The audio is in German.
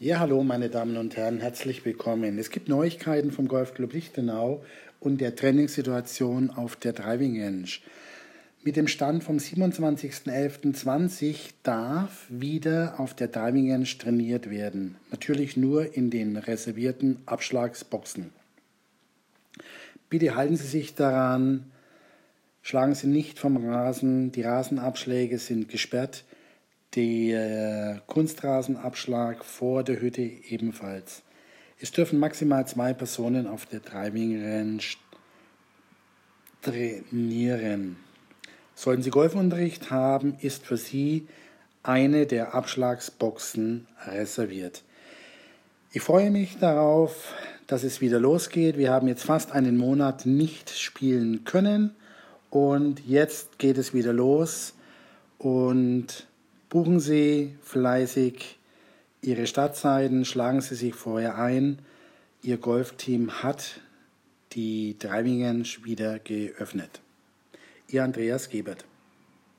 Ja, hallo meine Damen und Herren, herzlich willkommen. Es gibt Neuigkeiten vom Golfclub Lichtenau und der Trainingssituation auf der Driving Range. Mit dem Stand vom 27.11.20 darf wieder auf der Driving Range trainiert werden. Natürlich nur in den reservierten Abschlagsboxen. Bitte halten Sie sich daran, schlagen Sie nicht vom Rasen, die Rasenabschläge sind gesperrt der Kunstrasenabschlag vor der Hütte ebenfalls. Es dürfen maximal zwei Personen auf der Driving Range trainieren. Sollten Sie Golfunterricht haben, ist für Sie eine der Abschlagsboxen reserviert. Ich freue mich darauf, dass es wieder losgeht. Wir haben jetzt fast einen Monat nicht spielen können und jetzt geht es wieder los und Buchen Sie fleißig Ihre Startzeiten, schlagen Sie sich vorher ein. Ihr Golfteam hat die Driving Range wieder geöffnet. Ihr Andreas Gebert.